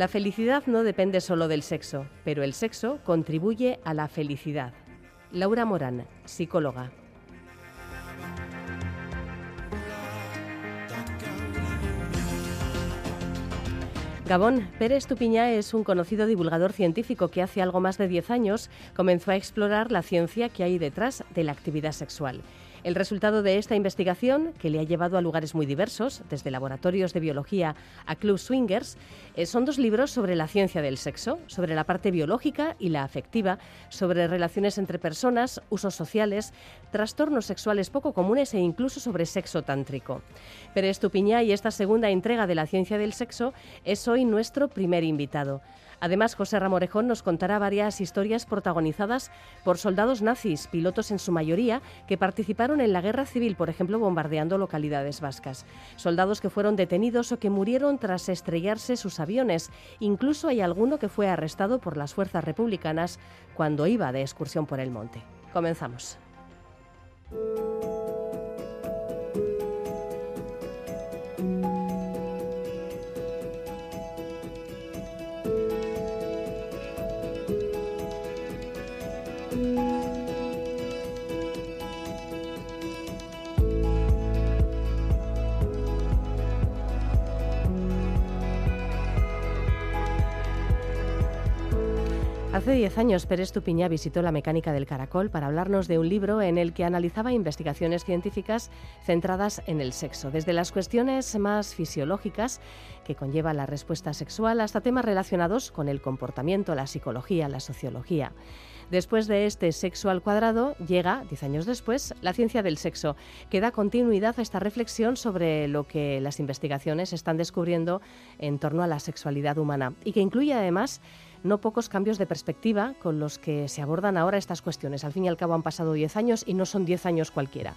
La felicidad no depende solo del sexo, pero el sexo contribuye a la felicidad. Laura Morán, psicóloga. Gabón Pérez Tupiñá es un conocido divulgador científico que hace algo más de 10 años comenzó a explorar la ciencia que hay detrás de la actividad sexual. El resultado de esta investigación, que le ha llevado a lugares muy diversos, desde laboratorios de biología a club swingers, eh, son dos libros sobre la ciencia del sexo, sobre la parte biológica y la afectiva, sobre relaciones entre personas, usos sociales, trastornos sexuales poco comunes e incluso sobre sexo tántrico. Pérez Estupiñá y esta segunda entrega de la ciencia del sexo es hoy nuestro primer invitado. Además, José Ramorejón nos contará varias historias protagonizadas por soldados nazis, pilotos en su mayoría, que participaron en la guerra civil, por ejemplo, bombardeando localidades vascas. Soldados que fueron detenidos o que murieron tras estrellarse sus aviones. Incluso hay alguno que fue arrestado por las fuerzas republicanas cuando iba de excursión por el monte. Comenzamos. Hace 10 años Pérez Tupiñá visitó la mecánica del caracol para hablarnos de un libro en el que analizaba investigaciones científicas centradas en el sexo, desde las cuestiones más fisiológicas que conlleva la respuesta sexual hasta temas relacionados con el comportamiento, la psicología, la sociología. Después de este sexo al cuadrado, llega, diez años después, la ciencia del sexo, que da continuidad a esta reflexión sobre lo que las investigaciones están descubriendo en torno a la sexualidad humana y que incluye además no pocos cambios de perspectiva con los que se abordan ahora estas cuestiones. Al fin y al cabo han pasado 10 años y no son 10 años cualquiera.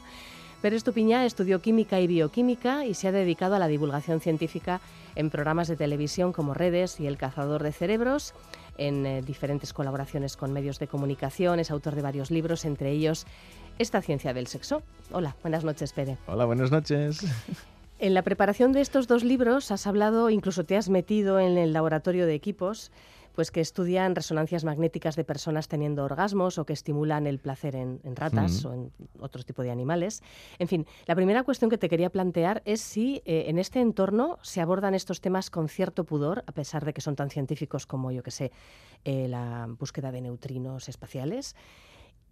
Pérez Tupiñá estudió química y bioquímica y se ha dedicado a la divulgación científica en programas de televisión como Redes y El cazador de cerebros, en eh, diferentes colaboraciones con medios de comunicación, es autor de varios libros, entre ellos Esta ciencia del sexo. Hola, buenas noches, Pérez. Hola, buenas noches. En la preparación de estos dos libros has hablado, incluso te has metido en el laboratorio de equipos pues que estudian resonancias magnéticas de personas teniendo orgasmos o que estimulan el placer en, ratas o en otro tipo de animales. En fin, la primera cuestión que te quería plantear es si eh, en este entorno se abordan estos temas con cierto pudor, a pesar de que son tan científicos como, yo que sé, eh, la búsqueda de neutrinos espaciales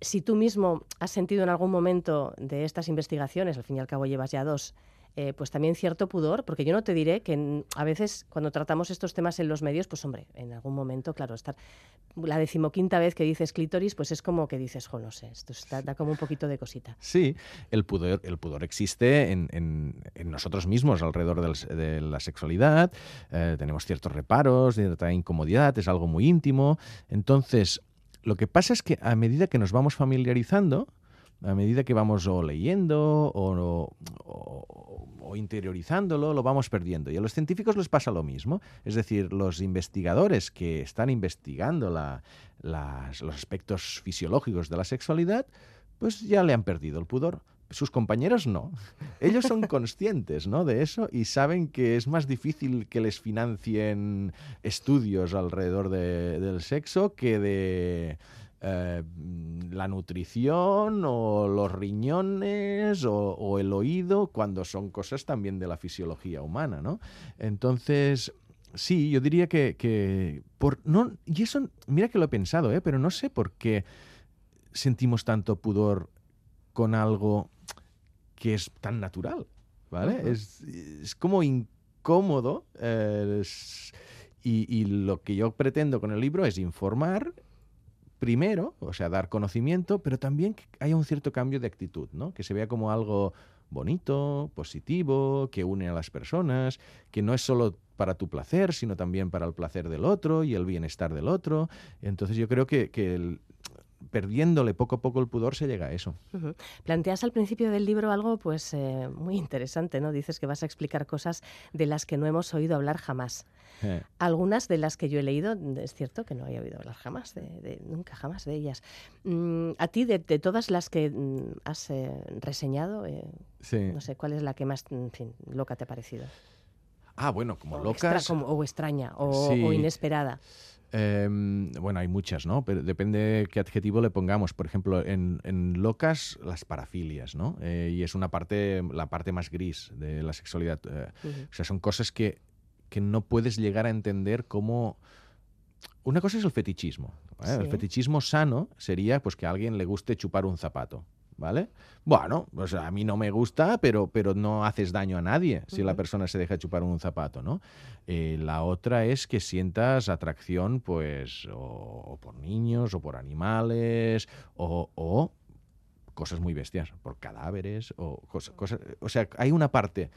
si tú mismo has sentido en algún momento de estas investigaciones, al fin y al cabo llevas ya dos, eh, pues también cierto pudor, porque yo no te diré que a veces cuando tratamos estos temas en los medios, pues hombre, en algún momento, claro, estar la decimoquinta vez que dices clítoris, pues es como que dices, jo, no sé, esto da como un poquito de cosita. Sí, el pudor, el pudor existe en, nosotros mismos alrededor de la sexualidad, eh, tenemos ciertos reparos, cierta incomodidad, es algo muy íntimo, entonces... Lo que pasa es que a medida que nos vamos familiarizando, a medida que vamos o leyendo o, interiorizándolo, lo vamos perdiendo. Y a los científicos les pasa lo mismo. Es decir, los investigadores que están investigando los aspectos fisiológicos de la sexualidad, pues ya le han perdido el pudor. Sus compañeros no. Ellos son conscientes ¿no? de eso y saben que es más difícil que les financien estudios alrededor del sexo que de eh, la nutrición o los riñones o, el oído, cuando son cosas también de la fisiología humana, ¿no? Entonces, sí, yo diría que, por no y eso mira que lo he pensado, ¿eh? pero no sé por qué sentimos tanto pudor con algo que es tan natural, ¿vale? es, como incómodo eh, y, y, lo que yo pretendo con el libro es informar primero, o sea, dar conocimiento, pero también que haya un cierto cambio de actitud, ¿no? Que se vea como algo bonito, positivo, que une a las personas, que no es solo para tu placer, sino también para el placer del otro y el bienestar del otro. Entonces yo creo que, perdiéndole poco a poco el pudor se llega a eso. Planteas al principio del libro algo pues eh, muy interesante, ¿no? Dices que vas a explicar cosas de las que no hemos oído hablar jamás. Eh. Algunas de las que yo he leído, es cierto que no había oído hablar jamás, de, nunca jamás de ellas. Mm, a ti, de, todas las que mm, has eh, reseñado, no sé, ¿cuál es la que más loca te ha parecido? Ah, bueno, como locas. o extraña, o, inesperada. Em, bueno, hay muchas, ¿no? Pero depende qué adjetivo le pongamos. Por ejemplo, en, locas, las parafilias, ¿no? Eh, y es una parte, la parte más gris de la sexualidad. Eh, o sea, son cosas que, que no puedes llegar a entender cómo... Una cosa es el fetichismo. El fetichismo sano sería pues que a alguien le guste chupar un zapato. ¿Vale? Bueno, pues a mí no me gusta, pero, pero no haces daño a nadie si la persona se deja chupar un zapato, ¿no? Eh, la otra es que sientas atracción, pues, o, por niños, o por animales, o, cosas muy bestias, por cadáveres o cosas, cosas, o sea, hay una parte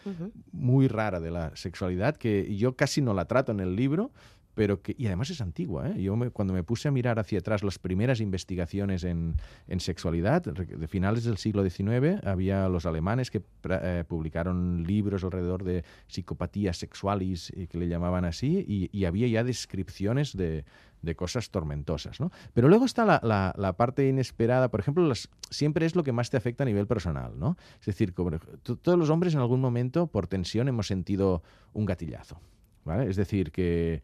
muy rara de la sexualidad que yo casi no la trato en el libro, pero que, y además es antigua. ¿eh? Yo cuando me puse a mirar hacia atrás las primeras investigaciones en, en sexualidad, de finales del siglo XIX, había los alemanes que eh, publicaron libros alrededor de psicopatías sexuales, eh, que le llamaban así, y, había ya descripciones de, de cosas tormentosas. ¿no? Pero luego está la, la, la parte inesperada, por ejemplo, las, siempre es lo que más te afecta a nivel personal. ¿no? Es decir, todos los hombres en algún momento por tensión hemos sentido un gatillazo. ¿vale? Es decir, que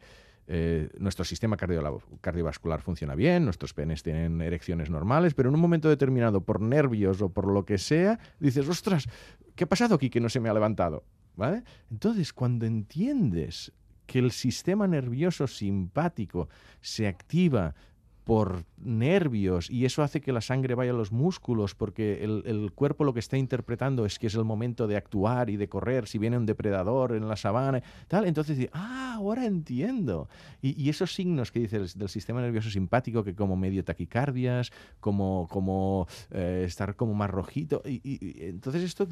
eh, nuestro sistema cardiovascular funciona bien, nuestros penes tienen erecciones normales, pero en un momento determinado, por nervios o por lo que sea, dices, ostras, ¿qué ha pasado aquí que no se me ha levantado? ¿Vale? Entonces, cuando entiendes que el sistema nervioso simpático se activa por nervios y eso hace que la sangre vaya a los músculos porque el, cuerpo lo que está interpretando es que es el momento de actuar y de correr si viene un depredador en la sabana tal entonces ah ahora entiendo y, esos signos que dices del sistema nervioso simpático que como medio taquicardias como como eh, estar como más rojito y, entonces esto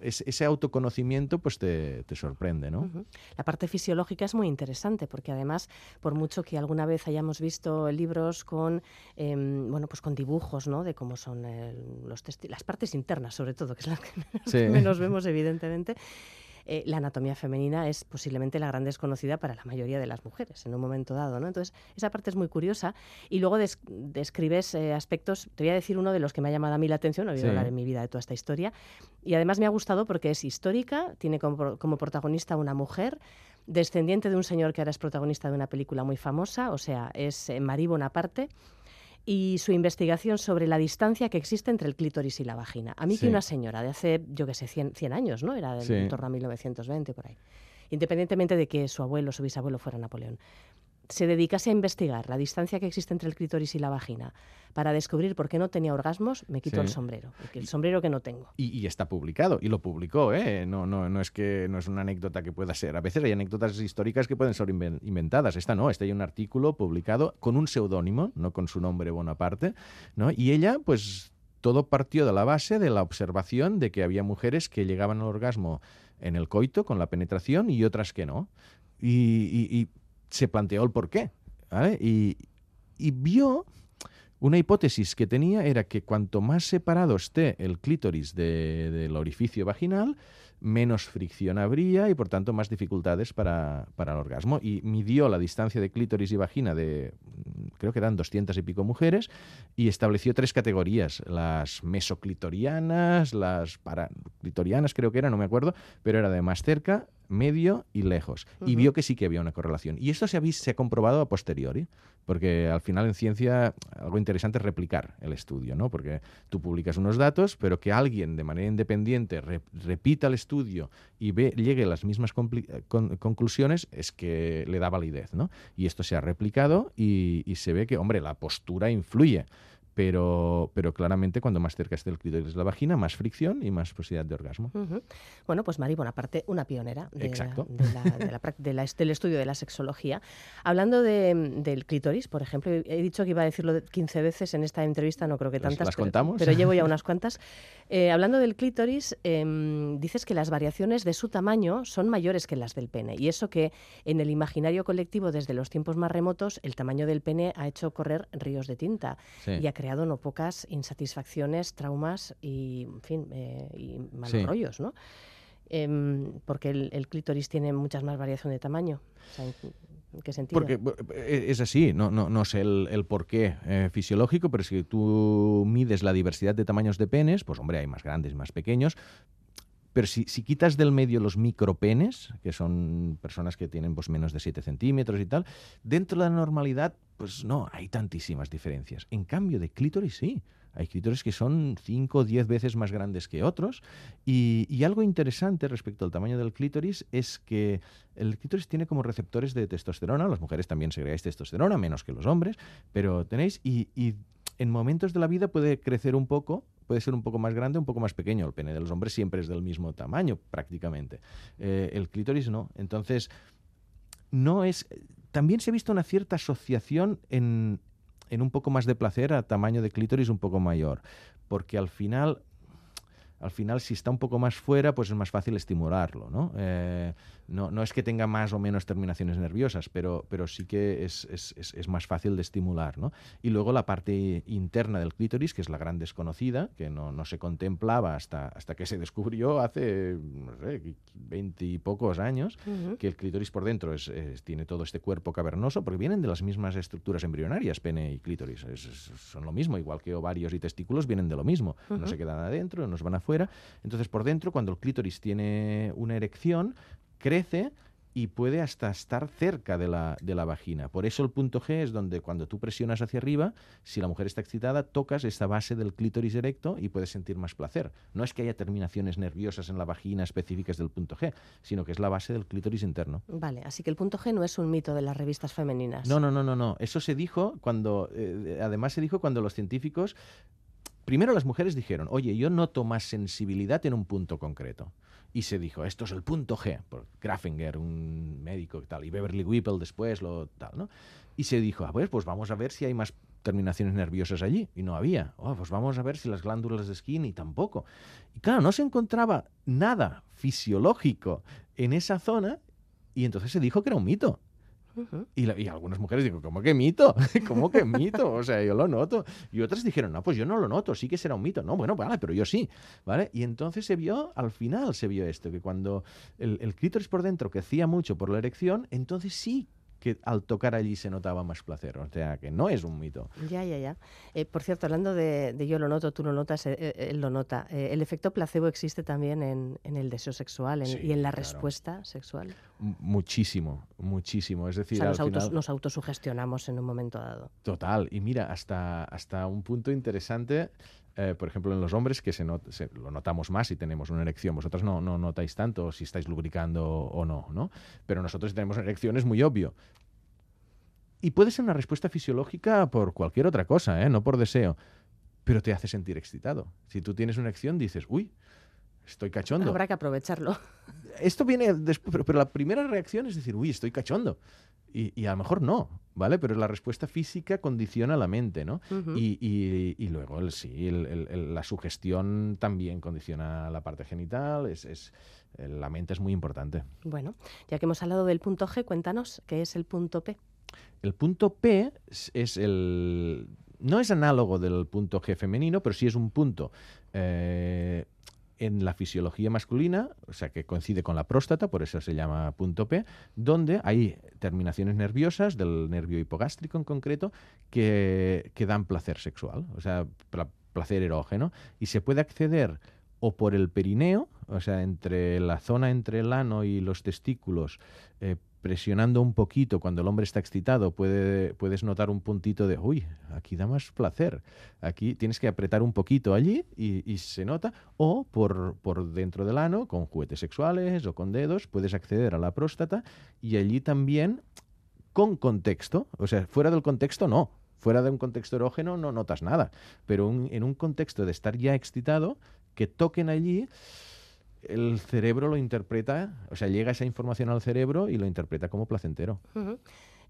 ese autoconocimiento pues te, sorprende ¿no? la parte fisiológica es muy interesante porque además por mucho que alguna vez hayamos visto libros con, em, bueno, pues con dibujos ¿no? de cómo son los las partes internas, sobre todo, que es las que menos, vemos, evidentemente. Eh, la anatomía femenina es posiblemente la gran desconocida para la mayoría de las mujeres en un momento dado. ¿no? Entonces, esa parte es muy curiosa. Y luego describes eh, aspectos, te voy a decir uno de los que me ha llamado a mí la atención, no he oído hablar en mi vida de toda esta historia, y además me ha gustado porque es histórica, tiene como, como protagonista una mujer, descendiente de un señor que ahora es protagonista de una película muy famosa, o sea, es eh, Marie Bonaparte, y su investigación sobre la distancia que existe entre el clítoris y la vagina. A mí que una señora de hace, yo qué sé, 100, 100 años, ¿no? Era en torno a 1920, por ahí. Independientemente de que su abuelo, su bisabuelo fuera Napoleón se dedicase a investigar la distancia que existe entre el clítoris y la vagina para descubrir por qué no tenía orgasmos, me quito el sombrero, el sombrero que no tengo. Y, está publicado, y lo publicó, ¿eh? No, no, no es que no es una anécdota que pueda ser. A veces hay anécdotas históricas que pueden ser inventadas. Esta no, este hay un artículo publicado con un seudónimo, no con su nombre Bonaparte, ¿no? Y ella, pues, todo partió de la base de la observación de que había mujeres que llegaban al orgasmo en el coito, con la penetración, y otras que no. y se planteó el por qué. Y, vio una hipótesis que tenía era que cuanto más separado esté el clítoris del orificio vaginal, menos fricción habría y por tanto más dificultades para, para, el orgasmo. Y midió la distancia de clítoris y vagina de, creo que eran 200 y pico mujeres, y estableció tres categorías, las mesoclitorianas, las paraclitorianas creo que era, no me acuerdo, pero era de más cerca, medio y lejos. Y vio que sí que había una correlación. Y esto se ha, se ha comprobado a posteriori, porque al final en ciencia algo interesante es replicar el estudio, ¿no? Porque tú publicas unos datos, pero que alguien de manera independiente repita el estudio y ve, llegue a las mismas conclusiones es que le da validez, ¿no? Y esto se ha replicado y se ve que, hombre, la postura influye pero, pero claramente cuando más cerca esté el clítoris de la vagina, más fricción y más posibilidad de orgasmo. Bueno, pues Mari Bonaparte, una pionera de del estudio de la sexología. Hablando del clítoris, por ejemplo, he dicho que iba a decirlo 15 veces en esta entrevista, no creo que tantas. ¿Las contamos? Pero, llevo ya unas cuantas. Eh, hablando del clítoris, em, dices que las variaciones de su tamaño son mayores que las del pene. Y eso que en el imaginario colectivo desde los tiempos más remotos, el tamaño del pene ha hecho correr ríos de tinta y ha creado creado no pocas insatisfacciones, traumas y, en fin, eh, y malos rollos, ¿no? Em, porque el, clítoris tiene muchas más variación de tamaño. ¿En qué sentido? Porque eh, es así, no, no, no sé el, el porqué eh, fisiológico, pero si tú mides la diversidad de tamaños de penes, pues hombre, hay más grandes y más pequeños, pero si, quitas del medio los micropenes, que son personas que tienen pues, menos de 7 centímetros y tal, dentro de la normalidad, pues no, hay tantísimas diferencias. En cambio, de clítoris sí. Hay clítoris que son 5 o 10 veces más grandes que otros. Y, algo interesante respecto al tamaño del clítoris es que el clítoris tiene como receptores de testosterona. Las mujeres también segregáis testosterona, menos que los hombres, pero tenéis. Y en momentos de la vida puede crecer un poco puede ser un poco más grande, un poco más pequeño. El pene de los hombres siempre es del mismo tamaño, prácticamente. Eh, el clítoris no. Entonces, no es. También se ha visto una cierta asociación en, en un poco más de placer a tamaño de clítoris un poco mayor. Porque al final al final si está un poco más fuera, pues es más fácil estimularlo, ¿no? Eh, no, no, es que tenga más o menos terminaciones nerviosas, pero, pero sí que es, es, es, más fácil de estimular. ¿no? Y luego la parte interna del clítoris, que es la gran desconocida, que no, no se contemplaba hasta, hasta que se descubrió hace, no sé, veintipocos años, que el clítoris por dentro es, tiene todo este cuerpo cavernoso, porque vienen de las mismas estructuras embrionarias, pene y clítoris. son lo mismo, igual que ovarios y testículos vienen de lo mismo. No se quedan adentro, no se van afuera. Entonces, por dentro, cuando el clítoris tiene una erección, crece y puede hasta estar cerca de la, de la, vagina. Por eso el punto G es donde cuando tú presionas hacia arriba, si la mujer está excitada, tocas esta base del clítoris erecto y puedes sentir más placer. No es que haya terminaciones nerviosas en la vagina específicas del punto G, sino que es la base del clítoris interno. Vale, así que el punto G no es un mito de las revistas femeninas. No, no, no, no, no. Eso se dijo cuando, eh, además se dijo cuando los científicos primero las mujeres dijeron, oye, yo noto más sensibilidad en un punto concreto y se dijo, esto es el punto G, por Graffinger, un médico y tal, y Beverly Whipple después, lo tal, ¿no? Y se dijo, a ver, pues vamos a ver si hay más terminaciones nerviosas allí. Y no había. Oh, pues vamos a ver si las glándulas de Skinny tampoco. Y claro, no se encontraba nada fisiológico en esa zona y entonces se dijo que era un mito y, algunas mujeres digo, ¿cómo que mito? ¿Cómo que mito? O sea, yo lo noto. Y otras dijeron, no, pues yo no lo noto, sí que será un mito. No, bueno, vale, pero yo sí. ¿Vale? Y entonces se vio, al final se vio esto, que cuando el, el clítoris por dentro crecía mucho por la erección, entonces sí que al tocar allí se notaba más placer. O sea, que no es un mito. Ya, ya, ya. Eh, por cierto, hablando de, yo lo noto, tú lo notas, eh, eh, él lo nota. el efecto placebo existe también en, el deseo sexual y en la respuesta sexual. muchísimo, muchísimo. Es decir, nos, autosugestionamos en un momento dado. Total. Y mira, hasta, hasta un punto interesante. Por ejemplo, en los hombres, que se, lo notamos más si tenemos una erección. Vosotros no, no notáis tanto si estáis lubricando o no, ¿no? Pero nosotros tenemos una erección, es muy obvio. Y puede ser una respuesta fisiológica por cualquier otra cosa, ¿eh? no por deseo, pero te hace sentir excitado. Si tú tienes una erección, dices, uy, estoy cachondo. Habrá que aprovecharlo. Esto viene después, pero, la primera reacción es decir, uy, estoy cachondo. Y, a lo mejor no, ¿vale? Pero la respuesta física condiciona la mente, ¿no? y, luego, el, sí, la sugestión también condiciona la parte genital, es, la mente es muy importante. Bueno, ya que hemos hablado del punto G, cuéntanos qué es el punto P. El punto P es el... No es análogo del punto G femenino, pero sí es un punto eh, en la fisiología masculina, o sea, que coincide con la próstata, por eso se llama punto P, donde hay terminaciones nerviosas del nervio hipogástrico en concreto que, que dan placer sexual, o sea, placer erógeno, y se puede acceder o por el perineo, o sea, entre la zona entre el ano y los testículos, eh, presionando un poquito cuando el hombre está excitado, puede, puedes notar un puntito de, uy, aquí da más placer. Aquí tienes que apretar un poquito allí y, se nota. O por, por, dentro del ano, con juguetes sexuales o con dedos, puedes acceder a la próstata y allí también con contexto. O sea, fuera del contexto no. Fuera de un contexto erógeno no notas nada. Pero en un contexto de estar ya excitado, que toquen allí el cerebro lo interpreta, o sea, llega esa información al cerebro y lo interpreta como placentero.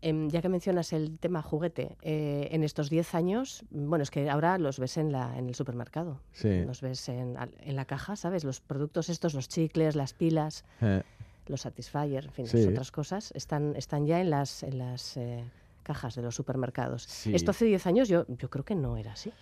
Em, ya que mencionas el tema juguete, eh, en estos 10 años, bueno, es que ahora los ves en, la, en el supermercado, sí. los ves en, la caja, ¿sabes? Los productos estos, los chicles, las pilas, eh. los Satisfyer, en fin, otras cosas, están, están ya en las, en las eh, cajas de los supermercados. Sí. Esto hace 10 años yo, yo creo que no era así.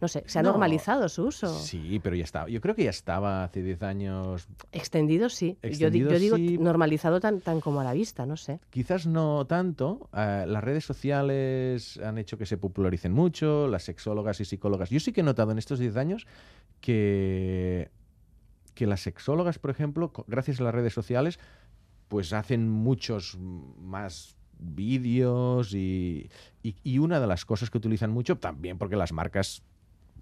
No sé, se ha normalizado su uso. Sí, pero ya estaba. Yo creo que ya estaba hace 10 años. Extendido sí. Extendido, yo, digo sí. normalizado tan, tan como a la vista, no sé. Quizás no tanto. Uh, las redes sociales han hecho que se popularicen mucho, las sexólogas y psicólogas. Yo sí que he notado en estos 10 años que, que las sexólogas, por ejemplo, gracias a las redes sociales, pues hacen muchos más vídeos y, y, y, una de las cosas que utilizan mucho, también porque las marcas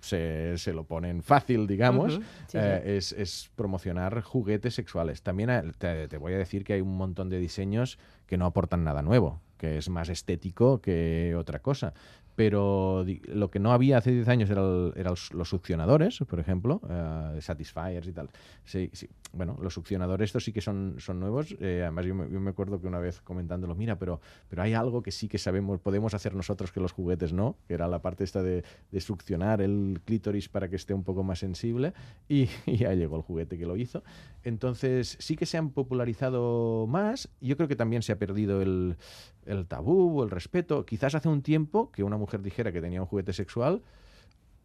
se, se lo ponen fácil, digamos, uh -huh. sí, eh, sí. Es, es, promocionar juguetes sexuales. También eh, te, te, voy a decir que hay un montón de diseños que no aportan nada nuevo, que es más estético que otra cosa. Pero lo que no había hace 10 años eran era los succionadores, por ejemplo, uh, Satisfiers y tal. Sí, sí. Bueno, los succionadores estos sí que son, son nuevos. Eh, además, yo me, acuerdo que una vez comentándolo, mira, pero, pero hay algo que sí que sabemos, podemos hacer nosotros que los juguetes no, que era la parte esta de, de succionar el clítoris para que esté un poco más sensible. Y, ya llegó el juguete que lo hizo. Entonces, sí que se han popularizado más. Yo creo que también se ha perdido el, el tabú o el respeto. Quizás hace un tiempo que una mujer dijera que tenía un juguete sexual,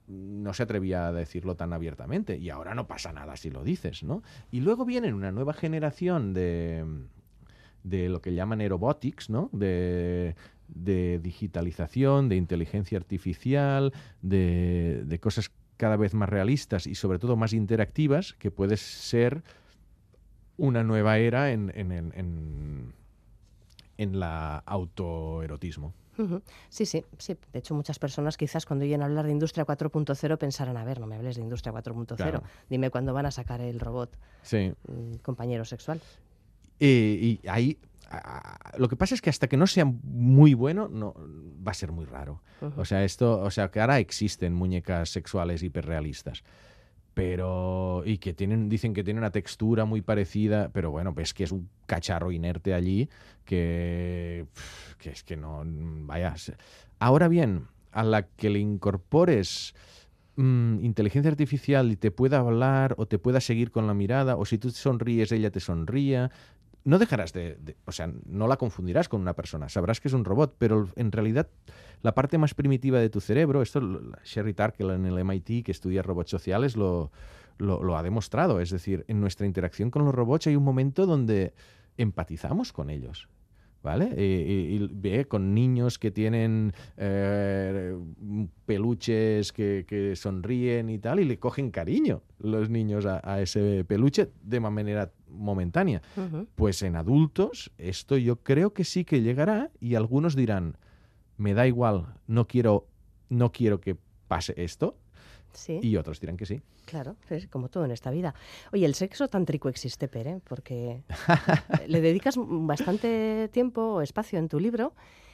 no se atrevía a decirlo tan abiertamente. Y ahora no pasa nada si lo dices, ¿no? Y luego viene una nueva generación de, de lo que llaman aerobotics, ¿no? De, de digitalización, de inteligencia artificial, de, de cosas cada vez más realistas y sobre todo más interactivas, que puede ser una nueva era en, en la autoerotismo. Sí, sí, sí. De hecho, muchas personas quizás cuando oyen hablar de Industria 4.0 pensarán, a ver, no me hables de Industria 4.0, claro. dime cuándo van a sacar el robot sí. compañero sexual. Eh, y ahí lo que pasa es que hasta que no sea muy bueno, no va a ser muy raro. Uh -huh. O sea, esto, o sea, que ahora existen muñecas sexuales hiperrealistas. Pero. Y que tienen. Dicen que tiene una textura muy parecida. Pero bueno, ves que es un cacharro inerte allí. Que. Que es que no. Vaya. Ahora bien, a la que le incorpores mmm, inteligencia artificial y te pueda hablar o te pueda seguir con la mirada, o si tú sonríes, ella te sonría, no dejarás de, o sea, no la confundirás con una persona, sabrás que es un robot, pero en realidad la parte más primitiva de tu cerebro, esto Sherry Tarkle en el MIT que estudia robots sociales lo, lo, lo ha demostrado, es decir, en nuestra interacción con los robots hay un momento donde empatizamos con ellos. ¿Vale? Y, y, y, ve con niños que tienen eh, peluches que, que, sonríen y tal, y le cogen cariño los niños a, a ese peluche de manera momentánea. Uh -huh. Pues en adultos esto yo creo que sí que llegará y algunos dirán, me da igual, no quiero, no quiero que pase esto. Sí. Y otros dirán que sí. Claro, es como todo en esta vida. Oye, el sexo tántrico existe, Pere, porque le dedicas bastante tiempo o espacio en tu libro.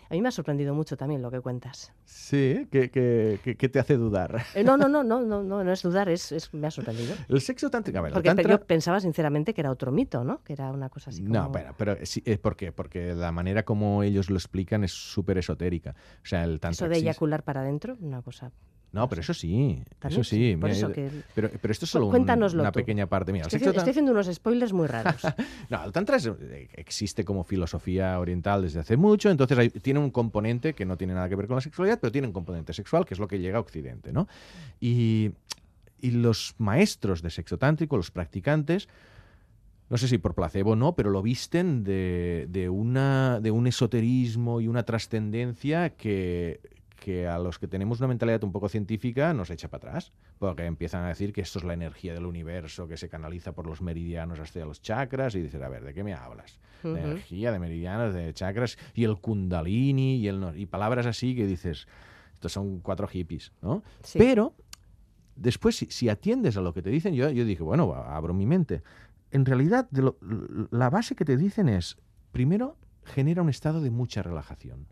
A mí me ha sorprendido mucho también lo que cuentas. Sí, ¿qué, qué, qué, qué te hace dudar? Eh, no, no, no, no, no, no, no es dudar, es, es, me ha sorprendido. El sexo tántrico, a ver, Porque tantra... yo pensaba sinceramente que era otro mito, ¿no? Que era una cosa así como... No, pero, pero sí, ¿por qué? Porque la manera como ellos lo explican es súper esotérica. O sea, el tantra Eso de eyacular para adentro, una cosa no, pero eso sí, eso sí. Por mira, eso que... pero, pero esto es solo un, una tú. pequeña parte. Mira, estoy, estoy, haciendo unos spoilers muy raros. no, el Tantra es, existe como filosofía oriental desde hace mucho, entonces hay, tiene un componente que no tiene nada que ver con la sexualidad, pero tiene un componente sexual, que es lo que llega a Occidente, ¿no? Y, y los maestros de sexo tántrico, los practicantes, no sé si por placebo o no, pero lo visten de, de, una, de un esoterismo y una trascendencia que, que a los que tenemos una mentalidad un poco científica nos echa para atrás, porque empiezan a decir que esto es la energía del universo que se canaliza por los meridianos hasta los chakras y dices, a ver, ¿de qué me hablas? De uh -huh. energía, de meridianos, de chakras y el kundalini y, el, y palabras así que dices, estos son cuatro hippies, ¿no? Sí. Pero después, si, si, atiendes a lo que te dicen, yo, yo dije, bueno, abro mi mente. En realidad, lo, la base que te dicen es, primero, genera un estado de mucha relajación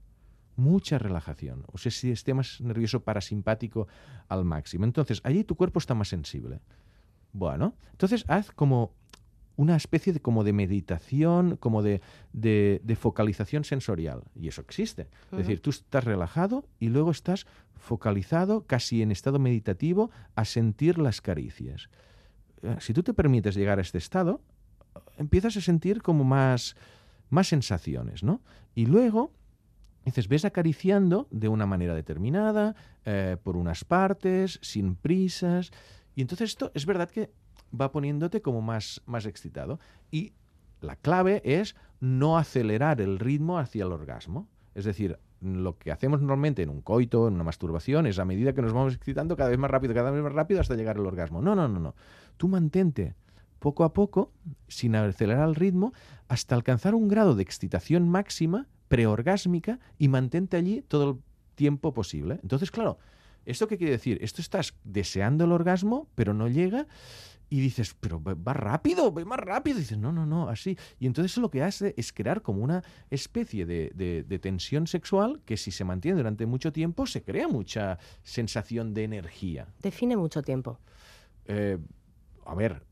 mucha relajación, o sea, si sistema nervioso parasimpático al máximo. Entonces, allí tu cuerpo está más sensible. Bueno, entonces haz como una especie de, como de meditación, como de, de, de focalización sensorial. Y eso existe. Uh -huh. Es decir, tú estás relajado y luego estás focalizado, casi en estado meditativo, a sentir las caricias. Si tú te permites llegar a este estado, empiezas a sentir como más, más sensaciones, ¿no? Y luego Dices, ves acariciando de una manera determinada, eh, por unas partes, sin prisas. Y entonces esto es verdad que va poniéndote como más, más excitado. Y la clave es no acelerar el ritmo hacia el orgasmo. Es decir, lo que hacemos normalmente en un coito, en una masturbación, es a medida que nos vamos excitando cada vez más rápido, cada vez más rápido hasta llegar al orgasmo. No, no, no, no. Tú mantente poco a poco, sin acelerar el ritmo, hasta alcanzar un grado de excitación máxima, preorgásmica, y mantente allí todo el tiempo posible. Entonces, claro, ¿esto qué quiere decir? Esto estás deseando el orgasmo, pero no llega y dices, pero va rápido, va más rápido. Y dices, no, no, no, así. Y entonces eso lo que hace es crear como una especie de, tensión sexual que si se mantiene durante mucho tiempo se crea mucha sensación de energía. Define mucho tiempo. Eh, a ver,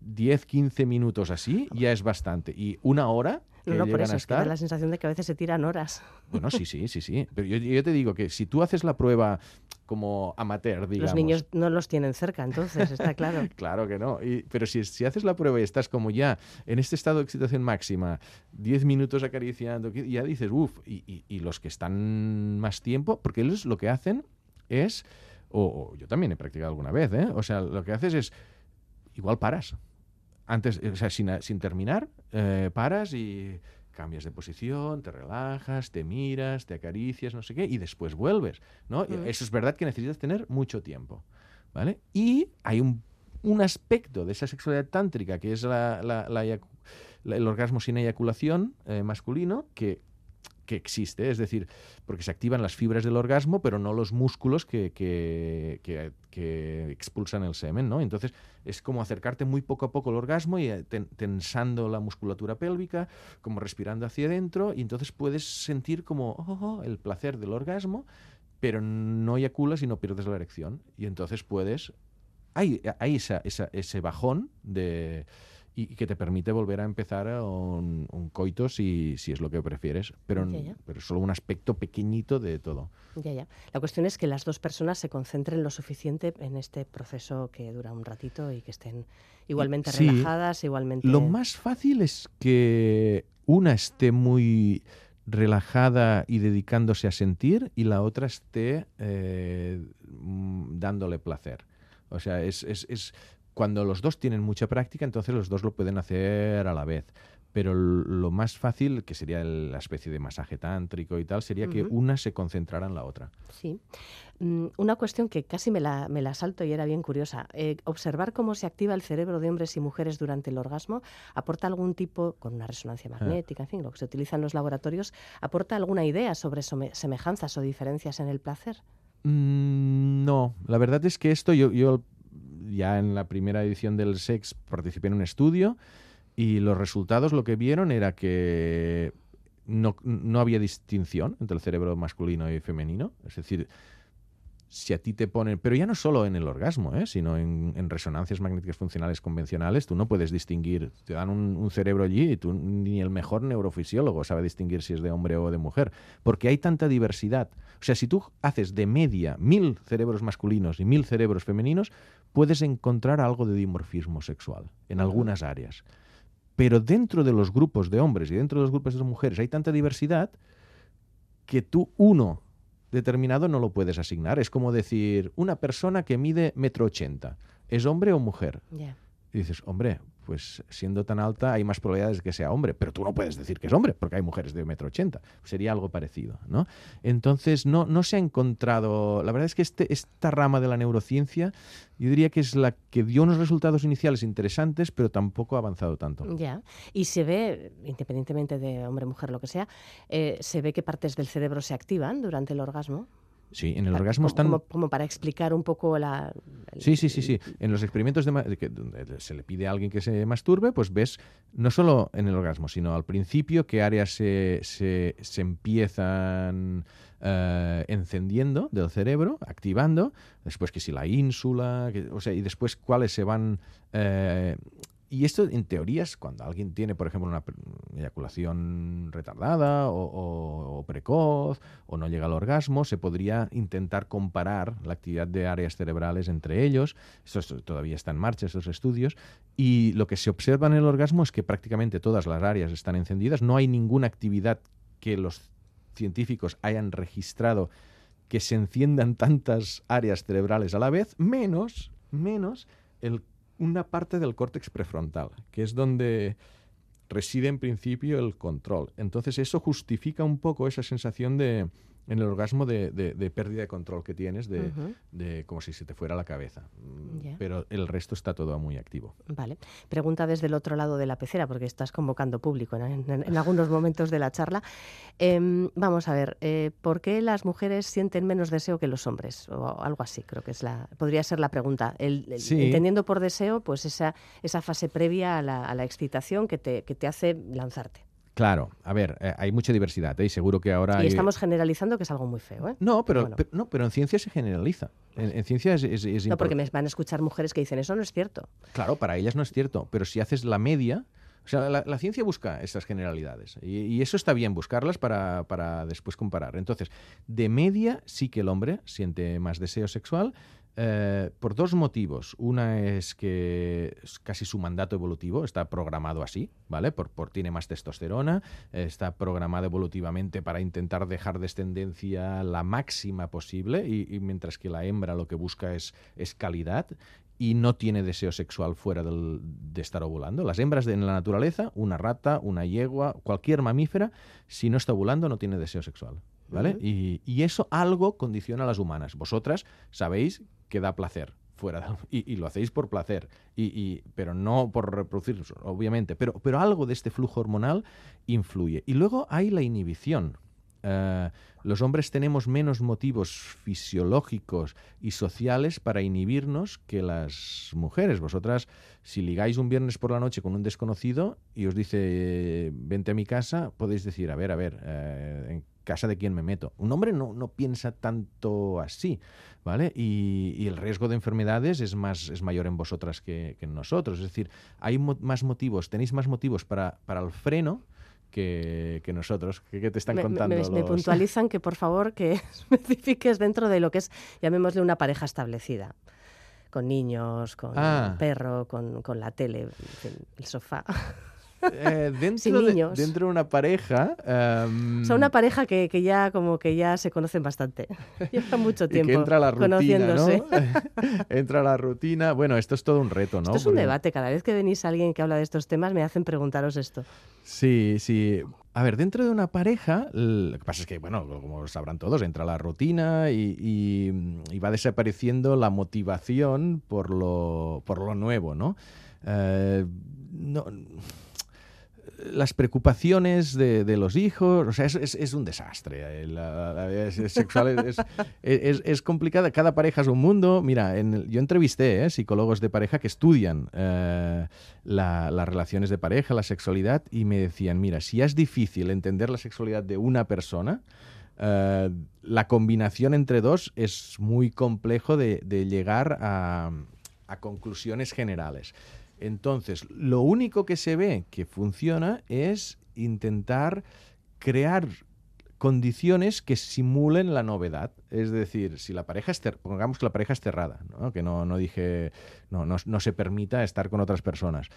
10, 15 minutos así ya es bastante. Y una hora no, no, por eso, es que da la sensación de que a veces se tiran horas. Bueno, sí, sí, sí, sí. Pero yo, te digo que si tú haces la prueba como amateur, digamos... Los niños no los tienen cerca, entonces, está claro. claro que no. pero si, si haces la prueba y estás como ya en este estado de excitación máxima, 10 minutos acariciando, ya dices, uff, y, y, los que están más tiempo, porque ellos lo que hacen es, o, yo también he practicado alguna vez, ¿eh? O sea, lo que haces es, igual paras antes, o sea, sin, sin terminar, eh, paras y cambias de posición, te relajas, te miras, te acaricias, no sé qué, y después vuelves, ¿no? Eso es verdad que necesitas tener mucho tiempo, ¿vale? Y hay un, un aspecto de esa sexualidad tántrica, que es la, la, el orgasmo sin eyaculación eh, masculino, que que existe, es decir, porque se activan las fibras del orgasmo, pero no los músculos que, que, que, expulsan el semen, ¿no? Entonces es como acercarte muy poco a poco al orgasmo y eh, tensando la musculatura pélvica, como respirando hacia adentro, y entonces puedes sentir como oh, oh, el placer del orgasmo, pero no eyaculas y no pierdes la erección. Y entonces puedes... Hay, hay esa, ese bajón de y, que te permite volver a empezar un, un coito si, si, es lo que prefieres, pero, pero solo un aspecto pequeñito de todo. Ya, ya. La cuestión es que las dos personas se concentren lo suficiente en este proceso que dura un ratito y que estén igualmente relajadas, igualmente... Lo más fácil es que una esté muy relajada y dedicándose a sentir y la otra esté eh, mm, dándole placer. O sea, es, es, es, cuando los dos tienen mucha práctica, entonces los dos lo pueden hacer a la vez. Pero lo más fácil, que sería la especie de masaje tántrico y tal, sería que una se concentrara en la otra. Sí. Mm, una cuestión que casi me la, me la salto y era bien curiosa. Eh, observar cómo se activa el cerebro de hombres y mujeres durante el orgasmo aporta algún tipo, con una resonancia ah. magnética, en fin, lo que se utiliza en los laboratorios, aporta alguna idea sobre semejanzas o diferencias en el placer. Mm, no, la verdad es que esto yo, yo ya en la primera edición del SEX participé en un estudio y los resultados lo que vieron era que no, no había distinción entre el cerebro masculino y femenino. Es decir, si a ti te ponen, pero ya no solo en el orgasmo, ¿eh? sino en, resonancias magnéticas funcionales convencionales, tú no puedes distinguir, te dan un, cerebro allí y tú ni el mejor neurofisiólogo sabe distinguir si es de hombre o de mujer, porque hay tanta diversidad. O sea, si tú haces de media mil cerebros masculinos y mil cerebros femeninos, puedes encontrar algo de dimorfismo sexual en algunas áreas. Pero dentro de los grupos de hombres y dentro de los grupos de mujeres hay tanta diversidad que tú, uno, determinado no lo puedes asignar. Es como decir, una persona que mide metro ochenta, ¿es hombre o mujer? Y dices, hombre, pues siendo tan alta hay más probabilidades de que sea hombre, pero tú no puedes decir que es hombre, porque hay mujeres de metro ochenta. Sería algo parecido, ¿no? Entonces, no, no se ha encontrado... La verdad es que este, esta rama de la neurociencia, yo diría que es la que dio unos resultados iniciales interesantes, pero tampoco ha avanzado tanto. Ya, y se ve, independientemente de hombre, mujer, lo que sea, eh, se ve que partes del cerebro se activan durante el orgasmo. Sí, en el orgasmo están... Como, para explicar un poco la... sí, sí, sí, sí. En los experimentos de, que, donde se le pide a alguien que se masturbe, pues ves no solo en el orgasmo, sino al principio qué áreas se, se, se empiezan eh, encendiendo del cerebro, activando, después que si la ínsula, o sea, y después cuáles se van... Eh, y esto, en teorías, cuando alguien tiene, por ejemplo, una eyaculación retardada o, precoz o no llega al orgasmo, se podría intentar comparar la actividad de áreas cerebrales entre ellos. Esto todavía está en marcha, esos estudios. Y lo que se observa en el orgasmo es que prácticamente todas las áreas están encendidas. No hay ninguna actividad que los científicos hayan registrado que se enciendan tantas áreas cerebrales a la vez, menos, menos el, una parte del córtex prefrontal, que es donde reside en principio el control. Entonces eso justifica un poco esa sensación de, en el orgasmo de, pérdida de control que tienes, de, como si se te fuera la cabeza. Mm, pero el resto está todo muy activo. Vale. Pregunta desde el otro lado de la pecera, porque estás convocando público en, algunos momentos de la charla. Em, vamos a ver, eh, ¿por qué las mujeres sienten menos deseo que los hombres? O algo así, creo que es la, podría ser la pregunta. El, Entendiendo por deseo, pues esa, esa fase previa a la, excitación que te, que te hace lanzarte. Claro, a ver, eh, hay mucha diversidad ¿eh? y seguro que ahora... Y estamos generalizando que es algo muy feo. ¿eh? No, pero, no, pero en ciencia se generaliza. En, ciencia es, es, No, porque me van a escuchar mujeres que dicen eso no es cierto. Claro, para ellas no es cierto, pero si haces la media... O sea, la, ciencia busca esas generalidades y, eso está bien, buscarlas para, para después comparar. Entonces, de media sí que el hombre siente más deseo sexual, eh, por dos motivos. Una es que es casi su mandato evolutivo está programado así, ¿vale? Por, por tiene más testosterona, está programado evolutivamente para intentar dejar descendencia la máxima posible y, mientras que la hembra lo que busca es, es calidad y no tiene deseo sexual fuera de estar ovulando. Las hembras de, en la naturaleza, una rata, una yegua, cualquier mamífera, si no está ovulando no tiene deseo sexual. ¿Vale? y, y, eso algo condiciona a las humanas. Vosotras sabéis que da placer fuera y, lo hacéis por placer y, pero no por reproducir obviamente pero pero algo de este flujo hormonal influye y luego hay la inhibición eh, los hombres tenemos menos motivos fisiológicos y sociales para inhibirnos que las mujeres. Vosotras, si ligáis un viernes por la noche con un desconocido y os dice, vente a mi casa, podéis decir, a ver, a ver, eh, ¿en casa de quién me meto? Un hombre no, no piensa tanto así. ¿vale? Y, el riesgo de enfermedades es, más, es mayor en vosotras que, en nosotros. Es decir, hay más motivos, tenéis más motivos para, para el freno que, nosotros. ¿Qué, te están contando? Me, puntualizan que, por favor, que especifiques dentro de lo que es, llamémosle, una pareja establecida con niños, con ah. perro, con, con la tele, el sofá. Eh, dentro, de, dentro de una pareja. Um... una pareja que, que, ya como que ya se conocen bastante. Lleva mucho tiempo que entra la rutina, conociéndose. entra la rutina. Bueno, esto es todo un reto, ¿no? Esto es un debate. Cada vez que venís alguien que habla de estos temas, me hacen preguntaros esto. Sí, sí. A ver, dentro de una pareja, lo que pasa es que, bueno, como sabrán todos, entra la rutina y, y, va desapareciendo la motivación por lo, por lo nuevo, ¿no? Eh, no las preocupaciones de, los hijos, o sea, es, un desastre. Eh, la, vida sexual es, complicada. Cada pareja es un mundo. Mira, yo entrevisté eh, psicólogos de pareja que estudian eh, las relaciones de pareja, la sexualidad, y me decían, mira, si es difícil entender la sexualidad de una persona, la combinación entre dos es muy complejo de, llegar a conclusiones generales. Entonces, lo único que se ve que funciona es intentar crear condiciones que simulen la novedad. Es decir, si la pareja es pongamos que la pareja es cerrada, que no, no dije, no, no, se permita estar con otras personas.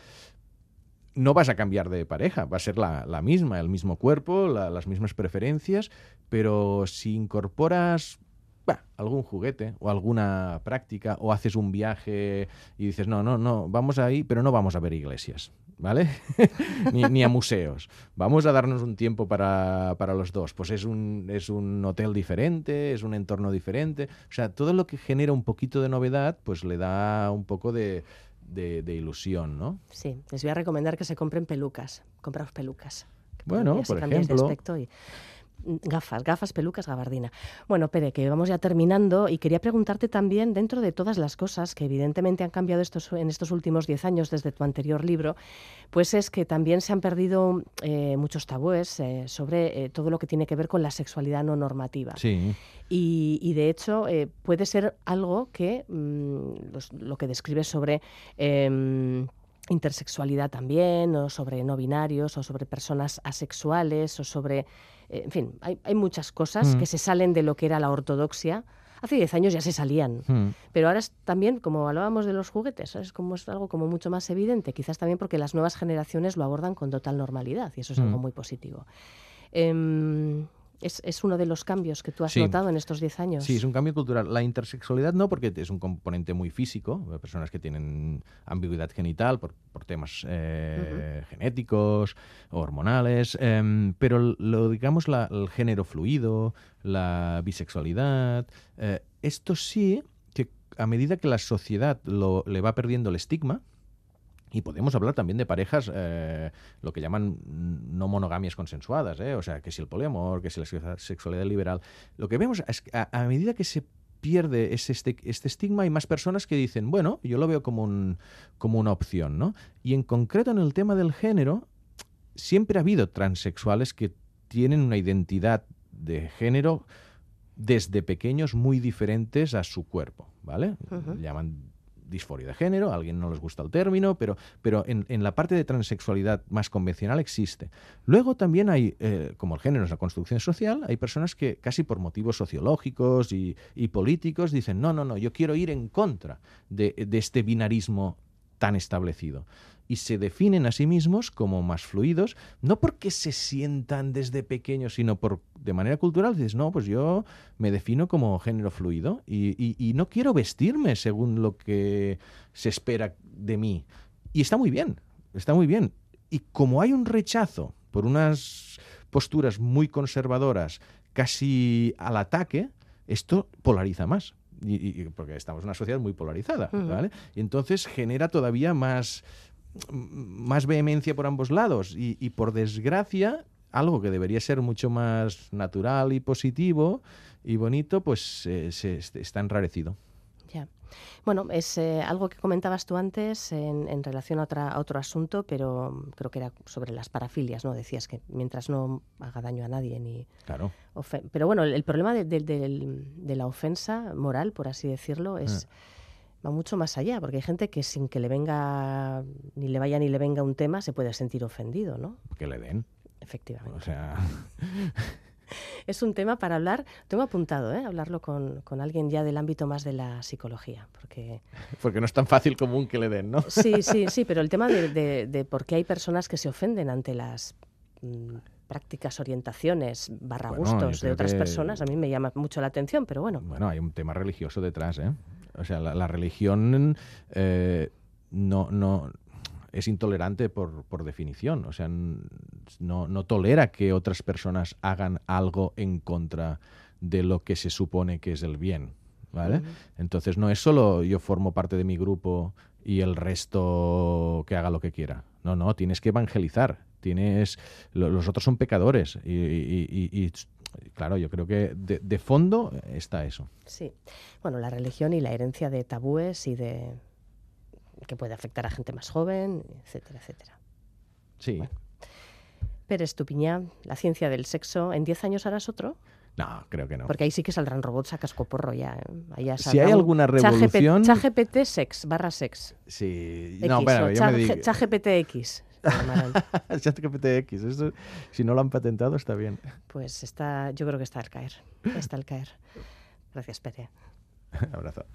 No vas a cambiar de pareja, va a ser la, misma, el mismo cuerpo, las mismas preferencias, pero si incorporas algún juguete o alguna práctica o haces un viaje y dices, no, no, no, vamos ahí, pero no vamos a ver iglesias, ¿vale? ni, a museos. Vamos a darnos un tiempo para, los dos. Pues es un, es un hotel diferente, es un entorno diferente. O sea, todo lo que genera un poquito de novedad, pues le da un poco de, ilusión, ¿no? Sí, les voy a recomendar que se compren pelucas. Compraos pelucas. Bueno, por ejemplo. Gafas, gafas, pelucas, gabardina. Bueno, Pere, que vamos ya terminando y quería preguntarte también, dentro de todas las cosas que evidentemente han cambiado estos, en estos últimos diez años desde tu anterior libro, pues es que también se han perdido eh, muchos tabúes eh, sobre eh, todo lo que tiene que ver con la sexualidad no normativa. Sí. Y, de hecho puede ser algo que mm, lo que describes sobre em, intersexualidad también, o sobre no binarios, o sobre personas asexuales, o sobre eh, en fin, hay, muchas cosas que mm. se salen de lo que era la ortodoxia. Hace 10 años ya se salían, mm. pero ahora es también, como hablábamos de los juguetes, es como es algo como mucho más evidente, quizás también porque las nuevas generaciones lo abordan con total normalidad y eso es algo mm. muy positivo. Em, Es, uno de los cambios que tú has notado en estos 10 años. Sí, es un cambio cultural. La intersexualidad no, porque es un componente muy físico, personas que tienen ambigüedad genital por, temas eh, genéticos, hormonales, em, pero lo digamos la, el género fluido, la bisexualidad, eh, esto sí que a medida que la sociedad lo, le va perdiendo el estigma, y podemos hablar también de parejas, eh, lo que llaman no monogamias consensuadas, ¿eh? o sea, que si el poliamor, que si la sexualidad liberal. Lo que vemos es que a, medida que se pierde ese, este, este, estigma, hay más personas que dicen, bueno, yo lo veo como, un, como una opción, ¿no? Y en concreto en el tema del género, siempre ha habido transexuales que tienen una identidad de género desde pequeños muy diferentes a su cuerpo, ¿vale? Llaman disforia de género, a alguien no les gusta el término, pero, pero en, la parte de transexualidad más convencional existe. Luego también hay, eh, como el género es la construcción social, hay personas que casi por motivos sociológicos y, políticos dicen, no, no, no, yo quiero ir en contra de, de este binarismo tan establecido y se definen a sí mismos como más fluidos, no porque se sientan desde pequeños, sino por de manera cultural dices, no, pues yo me defino como género fluido y, no quiero vestirme según lo que se espera de mí. Y está muy bien, está muy bien. Y como hay un rechazo por unas posturas muy conservadoras, casi al ataque, esto polariza más. Y, porque estamos en una sociedad muy polarizada, ¿vale? Y entonces genera todavía más, más vehemencia por ambos lados y, por desgracia algo que debería ser mucho más natural y positivo y bonito, pues eh, se, está enrarecido. Ya. Bueno, es eh, algo que comentabas tú antes en, relación a, otra, otro asunto, pero creo que era sobre las parafilias, ¿no? Decías que mientras no haga daño a nadie ni... Claro. Pero bueno, el, problema de, la ofensa moral, por así decirlo, es... Ah va mucho más allá, porque hay gente que sin que le venga, ni le vaya ni le venga un tema, se puede sentir ofendido, ¿no? Que le den. Efectivamente. O sea... es un tema para hablar, tengo apuntado, ¿eh? hablarlo con, con, alguien ya del ámbito más de la psicología, porque... Porque no es tan fácil común que le den, ¿no? Sí, sí, sí, pero el tema de, de, por qué hay personas que se ofenden ante las... Mm, prácticas, orientaciones, barra gustos de otras personas, a mí me llama mucho la atención, pero bueno. Bueno, hay un tema religioso detrás, ¿eh? O sea, la, religión eh, no, no es intolerante por, por, definición. O sea, no, no tolera que otras personas hagan algo en contra de lo que se supone que es el bien. ¿Vale? Entonces no es solo yo formo parte de mi grupo y el resto que haga lo que quiera. No, no, tienes que evangelizar. Tienes, los otros son pecadores y, y claro, yo creo que de, fondo está eso. Sí. Bueno, la religión y la herencia de tabúes y de que puede afectar a gente más joven, etcétera, etcétera. Sí. Pérez Tupiñá, la ciencia del sexo, ¿en 10 años harás otro? No, creo que no. Porque ahí sí que saldrán robots a cascoporro ya. ¿eh? si hay alguna revolución... ChatGPT sex, barra sex. Sí. no, bueno, yo me digo... ChatGPT X. ChatGPT-X, eso, si no lo han patentado está bien. Pues está, yo creo que está al caer, está al caer. Gracias, Pere. Abrazo.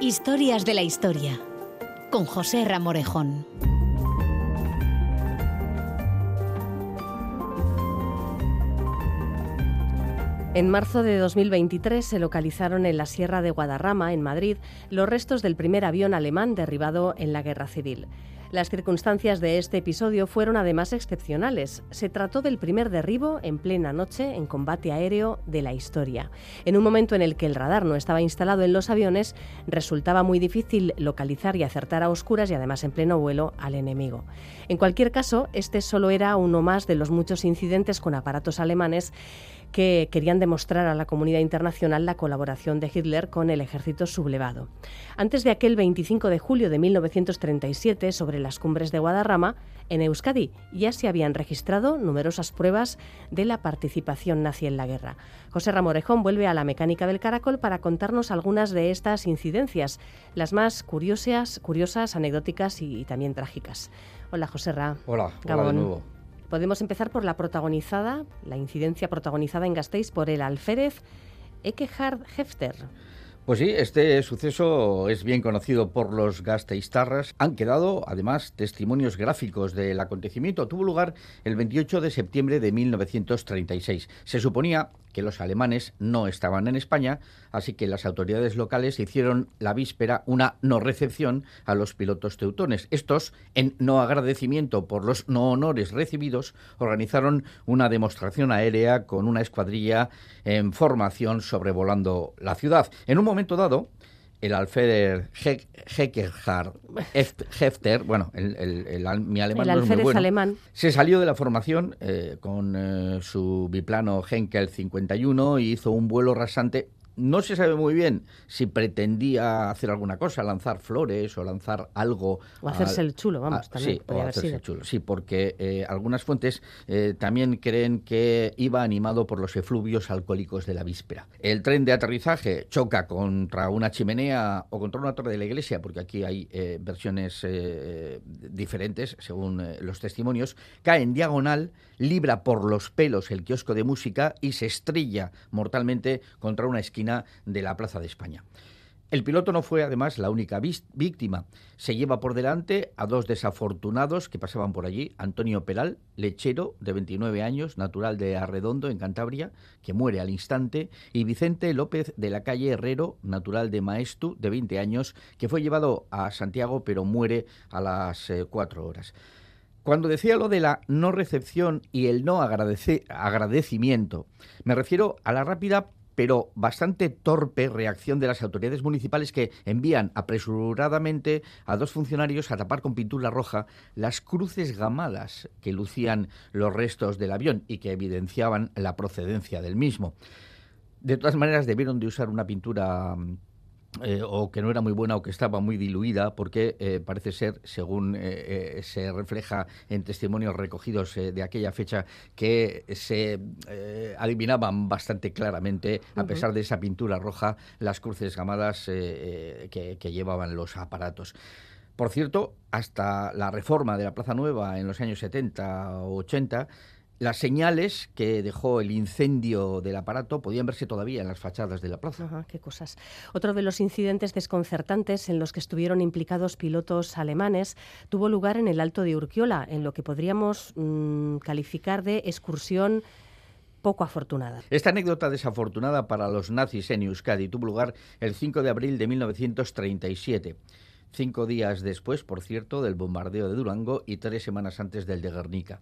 Historias de la historia con José Ramorejón. En marzo de 2023 se localizaron en la Sierra de Guadarrama, en Madrid, los restos del primer avión alemán derribado en la Guerra Civil. Las circunstancias de este episodio fueron además excepcionales. Se trató del primer derribo en plena noche en combate aéreo de la historia. En un momento en el que el radar no estaba instalado en los aviones, resultaba muy difícil localizar y acertar a oscuras y además en pleno vuelo al enemigo. En cualquier caso, este solo era uno más de los muchos incidentes con aparatos alemanes que querían demostrar a la comunidad internacional la colaboración de Hitler con el ejército sublevado. Antes de aquel 25 de julio de 1937, sobre las cumbres de Guadarrama, en Euskadi ya se habían registrado numerosas pruebas de la participación nazi en la guerra. José Ramorejón vuelve a la mecánica del caracol para contarnos algunas de estas incidencias, las más curiosas, curiosas anecdóticas y, también trágicas. Hola, José Ra. Hola, hola de nuevo. Podemos empezar por la protagonizada, la incidencia protagonizada en Gasteiz por el alférez Ekehard Hefter. Pues sí, este suceso es bien conocido por los gasteiztarras. Han quedado, además, testimonios gráficos del acontecimiento. Tuvo lugar el 28 de septiembre de 1936. Se suponía que los alemanes no estaban en España, así que las autoridades locales hicieron la víspera una no recepción a los pilotos teutones. Estos, en no agradecimiento por los no honores recibidos, organizaron una demostración aérea con una escuadrilla en formación sobrevolando la ciudad. En un momento dado, el alférez Heckerhard Hefter, bueno, el, mi alemán no es muy bueno, alemán. se salió de la formación eh, con eh, su biplano Henkel 51 y hizo un vuelo rasante no se sabe muy bien si pretendía hacer alguna cosa, lanzar flores o lanzar algo. O hacerse el chulo, vamos, también. Sí, o hacerse el chulo, sí, porque eh, algunas fuentes eh, también creen que iba animado por los efluvios alcohólicos de la víspera. El tren de aterrizaje choca contra una chimenea o contra una torre de la iglesia, porque aquí hay eh, versiones diferentes según los testimonios, cae en diagonal, libra por los pelos el kiosco de música y se estrella mortalmente contra una esquina de la Plaza de España. El piloto no fue además la única víctima. Se lleva por delante a dos desafortunados que pasaban por allí. Antonio Peral, lechero de 29 años, natural de Arredondo, en Cantabria, que muere al instante, y Vicente López de la calle Herrero, natural de Maestu, de 20 años, que fue llevado a Santiago pero muere a las eh, cuatro horas. Cuando decía lo de la no recepción y el no agradecimiento, me refiero a la rápida pero bastante torpe reacción de las autoridades municipales que envían apresuradamente a dos funcionarios a tapar con pintura roja las cruces gamadas que lucían los restos del avión y que evidenciaban la procedencia del mismo. De todas maneras, debieron de usar una pintura mm, eh, o que no era muy buena o que estaba muy diluida, porque eh, parece ser, según eh, se refleja en testimonios recogidos de aquella fecha, que se adivinaban bastante claramente, a pesar de esa pintura roja, las cruces gamadas que, que llevaban los aparatos. Por cierto, hasta la reforma de la Plaza Nueva en los años 70 o 80, las señales que dejó el incendio del aparato podían verse todavía en las fachadas de la plaza. qué cosas. Otro de los incidentes desconcertantes en los que estuvieron implicados pilotos alemanes tuvo lugar en el Alto de Urquiola, en lo que podríamos mm, calificar de excursión poco afortunada. Esta anécdota desafortunada para los nazis en Euskadi tuvo lugar el 5 de abril de 1937 cinco días después, por cierto, del bombardeo de Durango y tres semanas antes del de Guernica.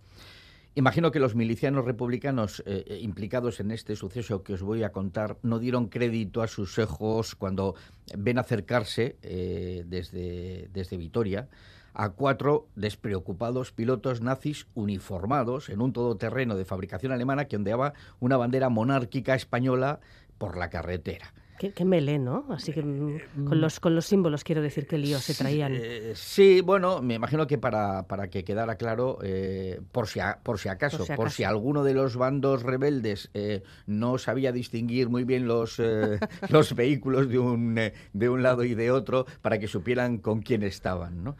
Imagino que los milicianos republicanos eh, eh, implicados en este suceso que os voy a contar no dieron crédito a sus ojos cuando ven acercarse eh, desde, desde Vitoria a cuatro despreocupados pilotos nazis uniformados en un todoterreno de fabricación alemana que ondeaba una bandera monárquica española por la carretera. Qué, qué melé, ¿no? Así que mm, con los, con los símbolos quiero decir que lío se traían. sí, bueno, me imagino que para, para que quedara claro, eh, por, si por, si acaso, por si alguno de los bandos rebeldes eh, no sabía distinguir muy bien los, eh, los vehículos de un, de un lado y de otro, para que supieran con quién estaban, ¿no?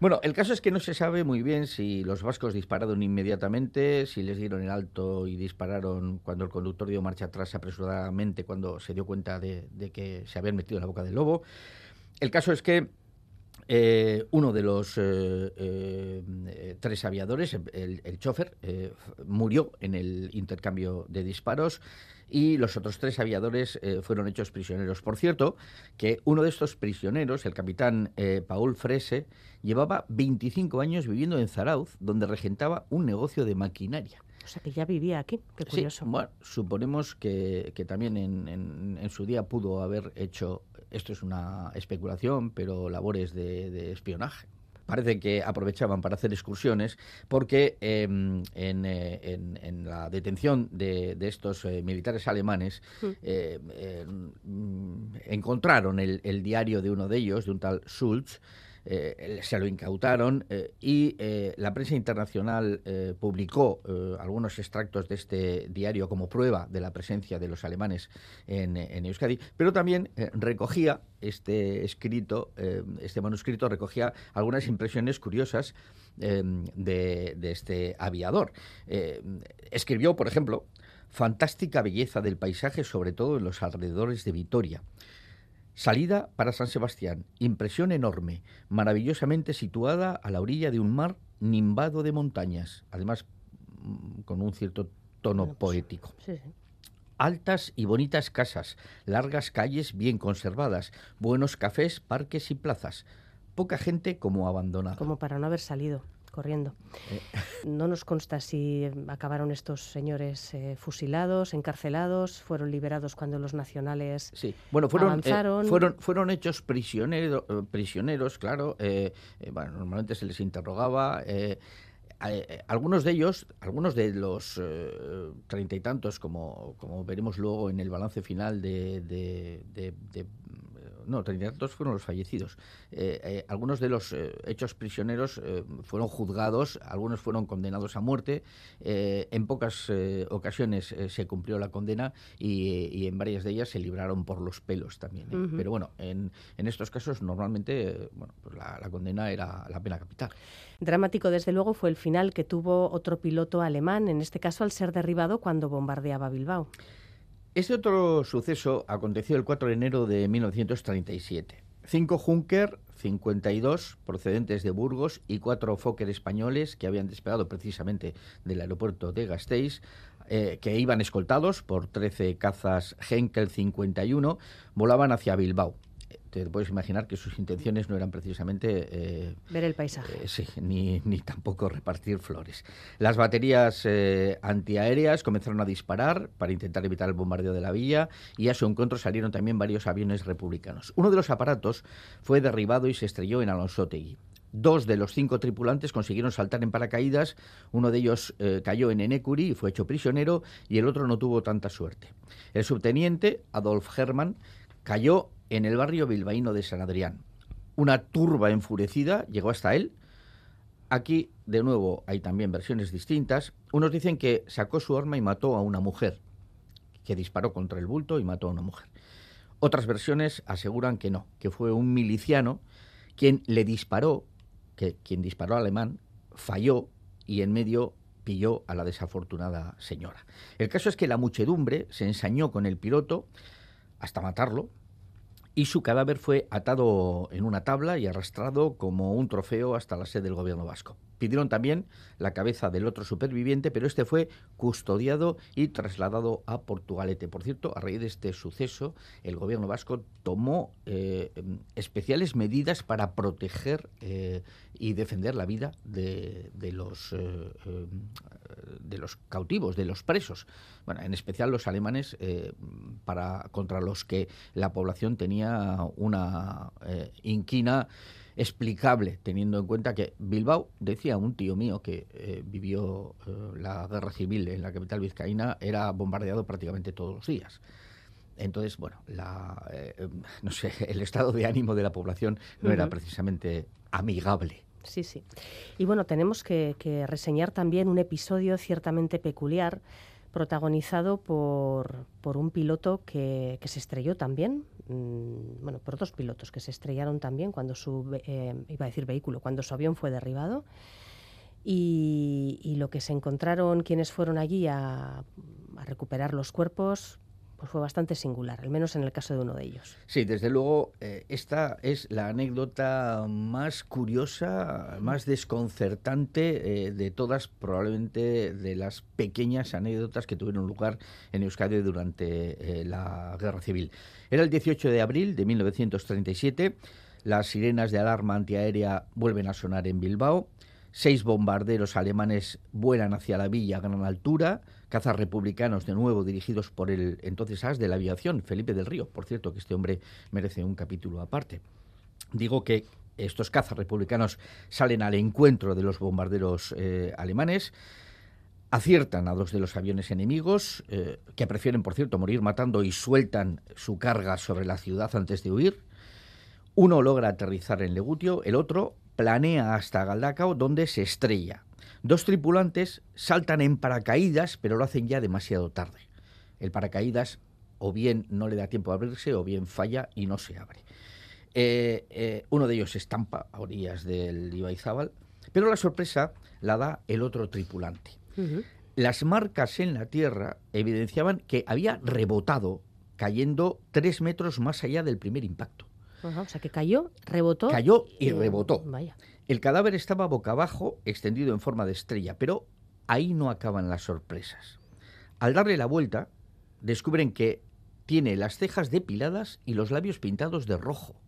Bueno, el caso es que no se sabe muy bien si los vascos dispararon inmediatamente, si les dieron el alto y dispararon cuando el conductor dio marcha atrás apresuradamente, cuando se dio cuenta de de, que se habían metido en la boca del lobo. El caso es que eh, uno de los eh, eh, tres aviadores, el, el chofer, murió en el intercambio de disparos y los otros tres aviadores fueron hechos prisioneros. Por cierto, que uno de estos prisioneros, el capitán Paul Frese, llevaba 25 años viviendo en Zarauz, donde regentaba un negocio de maquinaria. O sea, que ya vivía aquí, qué curioso. bueno, suponemos que, también en, su día pudo haber hecho, esto es una especulación, pero labores de, espionaje parece que aprovechaban para hacer excursiones porque em, eh, en, la detención de, estos eh, militares alemanes hmm. eh, mm, encontraron el, el, diario de uno de ellos, de un tal Schulz, eh, se lo incautaron eh, y eh, la prensa internacional publicó algunos extractos de este diario como prueba de la presencia de los alemanes en, Euskadi, pero también recogía este escrito, este manuscrito recogía algunas impresiones curiosas de, de, este aviador. escribió, por ejemplo, fantástica belleza del paisaje, sobre todo en los alrededores de Vitoria Salida para San Sebastián. Impresión enorme, maravillosamente situada a la orilla de un mar nimbado de montañas, además mm, con un cierto tono Bueno, pues, poético. Sí, sí. Altas y bonitas casas, largas calles bien conservadas, buenos cafés, parques y plazas. Poca gente como abandonada. Como para no haber salido corriendo. Eh. No nos consta si acabaron estos señores eh, fusilados, encarcelados, fueron liberados cuando los nacionales Sí, bueno, fueron, eh, fueron, fueron hechos prisionero- eh, prisioneros, claro. eh, bueno, normalmente se les interrogaba. algunos de ellos, algunos de los eh, treinta y tantos, como, como veremos luego en el balance final de, de- de- de- no, treinta y tantos fueron los fallecidos. Eh, eh, algunos de los eh, hechos prisioneros fueron juzgados, algunos fueron condenados a muerte. en pocas ocasiones se cumplió la condena y, y en varias de ellas se libraron por los pelos también. Pero bueno, en, en estos casos normalmente bueno, pues la, la condena era la pena capital. Dramático, desde luego, fue el final que tuvo otro piloto alemán, en este caso al ser derribado cuando bombardeaba Bilbao. Este otro suceso aconteció el 4 de enero de 1937. Cinco Junker 52 procedentes de Burgos y cuatro Fokker españoles que habían despegado precisamente del aeropuerto de Gasteiz, eh, que iban escoltados por 13 cazas Henkel 51, volaban hacia Bilbao. Te puedes imaginar que sus intenciones no eran precisamente eh, Ver el paisaje. eh, sí, ni, ni tampoco repartir flores. Las baterías eh, antiaéreas comenzaron a disparar para intentar evitar el bombardeo de la villa y a su encuentro salieron también varios aviones republicanos. Uno de los aparatos fue derribado y se estrelló en Alonsotegui. Dos de los cinco tripulantes consiguieron saltar en paracaídas, uno de ellos eh, cayó en Enecuri y fue hecho prisionero y el otro no tuvo tanta suerte. El subteniente, Adolf Hermann, cayó en el barrio bilbaíno de San Adrián. Una turba enfurecida llegó hasta él. Aquí, de nuevo, hay también versiones distintas. Unos dicen que sacó su arma y mató a una mujer, que disparó contra el bulto y mató a una mujer. Otras versiones aseguran que no, que fue un miliciano quien le disparó, que quien disparó al alemán falló y en medio pilló a la desafortunada señora. El caso es que la muchedumbre se ensañó con el piloto hasta matarlo y su cadáver fue atado en una tabla y arrastrado como un trofeo hasta la sede del gobierno vasco. Pidieron también la cabeza del otro superviviente, pero este fue custodiado y trasladado a Portugalete. Por cierto, a raíz de este suceso, el gobierno vasco tomó eh, especiales medidas para proteger eh, y defender la vida de, de los, eh, de los cautivos, de los presos. Bueno, en especial los alemanes, para, contra los que la población tenía una inquina explicable, teniendo en cuenta que Bilbao, decía un tío mío que eh, vivió eh, la guerra civil en la capital vizcaína, era bombardeado prácticamente todos los días. Entonces, bueno, la, eh, no sé, el estado de ánimo de la población no era precisamente amigable. Sí, sí. Y bueno, tenemos que, que reseñar también un episodio ciertamente peculiar protagonizado por, por un piloto que, que se estrelló también, mm, bueno, por dos pilotos que se estrellaron también cuando su, eh, iba a decir vehículo, cuando su avión fue derribado. Y, lo que se encontraron quienes fueron allí a recuperar los cuerpos pues fue bastante singular, al menos en el caso de uno de ellos. Sí, desde luego, eh, esta es la anécdota más curiosa, más desconcertante eh, de todas, probablemente de las pequeñas anécdotas que tuvieron lugar en Euskadi durante eh, la Guerra Civil. Era el 18 de abril de 1937, las sirenas de alarma antiaérea vuelven a sonar en Bilbao, Seis bombarderos alemanes vuelan hacia la villa a gran altura, cazas republicanos de nuevo dirigidos por el entonces as de la aviación, Felipe del Río. Por cierto, que este hombre merece un capítulo aparte. Digo que estos cazas republicanos salen al encuentro de los bombarderos eh, alemanes, aciertan a dos de los aviones enemigos, eh, que prefieren, por cierto, morir matando y sueltan su carga sobre la ciudad antes de huir. Uno logra aterrizar en Legutio, el otro planea hasta Galdacao, donde se estrella. Dos tripulantes saltan en paracaídas, pero lo hacen ya demasiado tarde. El paracaídas o bien no le da tiempo a abrirse o bien falla y no se abre. Eh, eh, uno de ellos se estampa a orillas del Ibaizábal, pero la sorpresa la da el otro tripulante. Las marcas en la tierra evidenciaban que había rebotado cayendo tres metros más allá del primer impacto. o sea que cayó, rebotó. Cayó y rebotó. Vaya. El cadáver estaba boca abajo, extendido en forma de estrella, pero ahí no acaban las sorpresas. Al darle la vuelta, descubren que tiene las cejas depiladas y los labios pintados de rojo.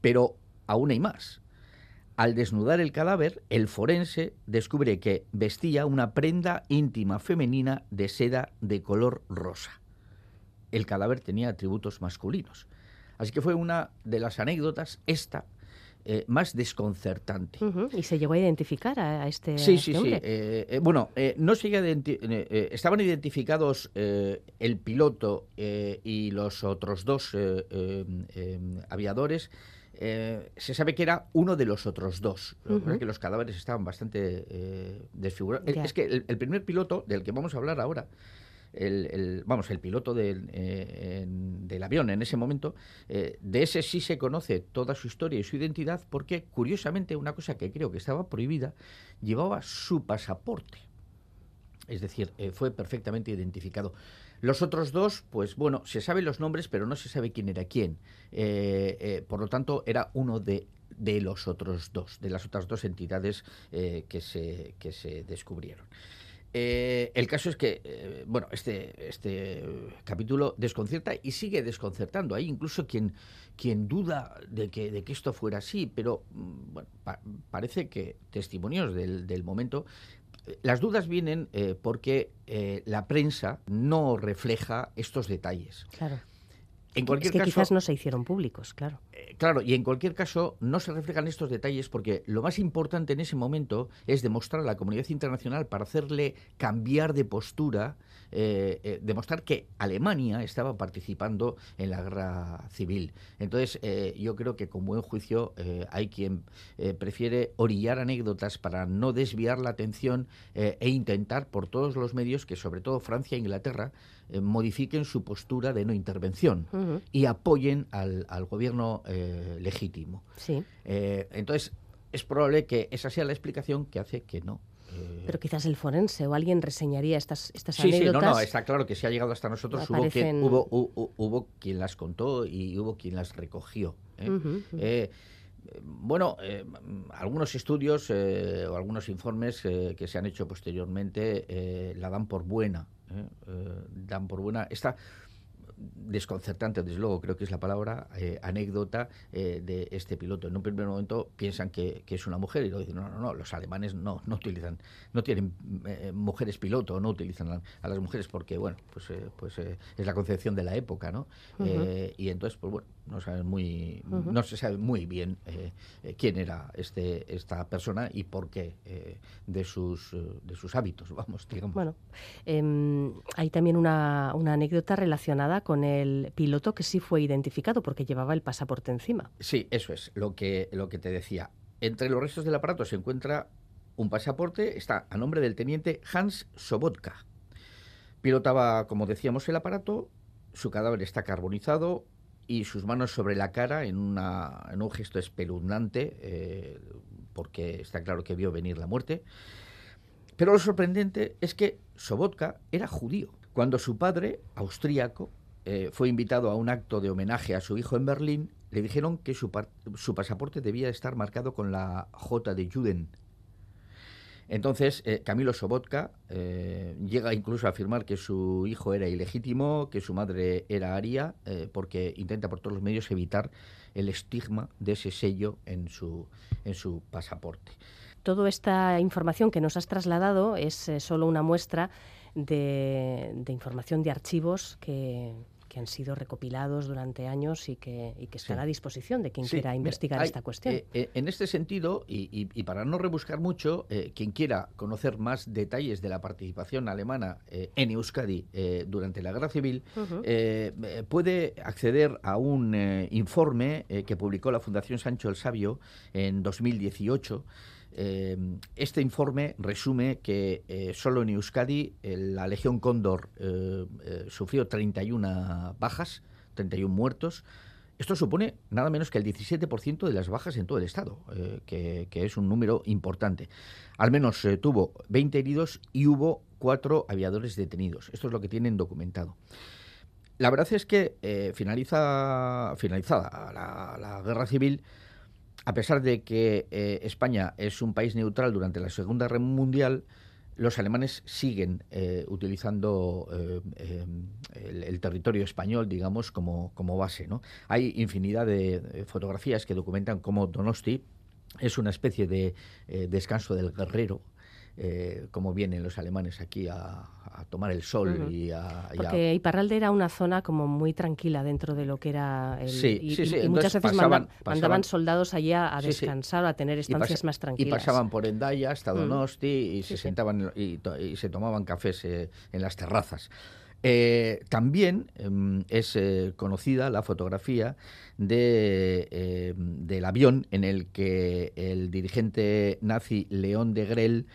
Pero aún hay más. Al desnudar el cadáver, el forense descubre que vestía una prenda íntima femenina de seda de color rosa. El cadáver tenía atributos masculinos. Así que fue una de las anécdotas, esta, eh, más desconcertante. Y se llegó a identificar a, este. Sí, sí, sí. Eh, eh, bueno, no se estaban identificados el piloto y los otros dos aviadores. se sabe que era uno de los otros dos, que los cadáveres estaban bastante desfigurados. Es que el, primer piloto del que vamos a hablar ahora el, vamos, el piloto del, eh, del, avión en ese momento, eh, de ese sí se conoce toda su historia y su identidad porque, curiosamente, una cosa que creo que estaba prohibida, llevaba su pasaporte. Es decir, eh, fue perfectamente identificado. Los otros dos, pues bueno, se saben los nombres, pero no se sabe quién era quién. por lo tanto, era uno de, de, los otros dos, de las otras dos entidades que, se, que se descubrieron. Eh, el caso es que, eh, bueno, este, este capítulo desconcierta y sigue desconcertando. Hay incluso quien, quien duda de que, de que esto fuera así, pero mm, bueno, parece que testimonios del, del momento eh, las dudas vienen porque la prensa no refleja estos detalles. Claro. En cualquier es que quizás no se hicieron públicos, claro. Eh, claro, y en cualquier caso no se reflejan estos detalles porque lo más importante en ese momento es demostrar a la comunidad internacional para hacerle cambiar de postura, eh, eh, demostrar que Alemania estaba participando en la guerra civil. Entonces, yo creo que con buen juicio hay quien prefiere orillar anécdotas para no desviar la atención e intentar por todos los medios que sobre todo Francia e Inglaterra eh, modifiquen su postura de no intervención y apoyen al, gobierno eh, legítimo. Sí. Eh, entonces, es probable que esa sea la explicación que hace que no. Pero quizás el forense o alguien reseñaría estas, estas sí, anécdotas. Sí, no, no, está claro que si ha llegado hasta nosotros hubo, quien, hubo, hubo, quien las contó y hubo quien las recogió. bueno, algunos estudios o algunos informes que se han hecho posteriormente la dan por buena dan por buena. Esta desconcertante, desde luego, creo que es la palabra, eh, anécdota de este piloto. En un primer momento piensan que, es una mujer y luego dicen, no, no, no, los alemanes no, no utilizan, no tienen mujeres piloto, no utilizan a, las mujeres porque, bueno, pues, pues es la concepción de la época, ¿no? y entonces, pues bueno, no, saben muy, no se sabe muy bien eh, eh, quién era este, esta persona y por qué eh, de, sus, de sus hábitos, vamos, digamos. Bueno, em, hay también una, una, anécdota relacionada con el piloto que sí fue identificado porque llevaba el pasaporte encima. Sí, eso es lo que, lo que te decía. Entre los restos del aparato se encuentra un pasaporte, está a nombre del teniente Hans Sobotka. Pilotaba, como decíamos, el aparato, su cadáver está carbonizado, y sus manos sobre la cara en, una, en un gesto espeluznante, eh, porque está claro que vio venir la muerte. Pero lo sorprendente es que Sobotka era judío. Cuando su padre, austríaco, eh, fue invitado a un acto de homenaje a su hijo en Berlín, le dijeron que su, pasaporte debía estar marcado con la J de Juden, entonces, eh, Camilo Sobotka eh, llega incluso a afirmar que su hijo era ilegítimo, que su madre era aria, porque intenta por todos los medios evitar el estigma de ese sello en su, en su pasaporte. Toda esta información que nos has trasladado es solo una muestra de información de archivos que, que han sido recopilados durante años y que, y que están a disposición de quien quiera investigar esta cuestión. Eh, eh, en este sentido, y, para no rebuscar mucho, eh, quien quiera conocer más detalles de la participación alemana en Euskadi durante la Guerra Civil, puede acceder a un informe que publicó la Fundación Sancho el Sabio en 2018 eh, este informe resume que eh, solo en Euskadi la Legión Cóndor eh, sufrió 31 bajas, 31 muertos. Esto supone nada menos que el 17% de las bajas en todo el Estado, que, es un número importante. Al menos tuvo 20 heridos y hubo cuatro aviadores detenidos. Esto es lo que tienen documentado. la verdad es que eh, finaliza, finalizada la, guerra civil, a pesar de que eh, España es un país neutral durante la Segunda Guerra Mundial, los alemanes siguen eh, utilizando el, territorio español, digamos, como, como base. Hay infinidad de fotografías que documentan cómo Donosti es una especie de descanso del guerrero eh, cómo vienen los alemanes aquí a, tomar el sol y a... Porque Iparralde era una zona como muy tranquila dentro de lo que era el... Sí, y, sí, y, muchas veces mandaban soldados allá a descansar, a tener estancias más tranquilas. Y pasaban por Endaya hasta mm. Donosti y se sentaban y, se tomaban cafés eh, en las terrazas. Eh, también em, es conocida la fotografía em, del avión en el que el dirigente nazi León de Grell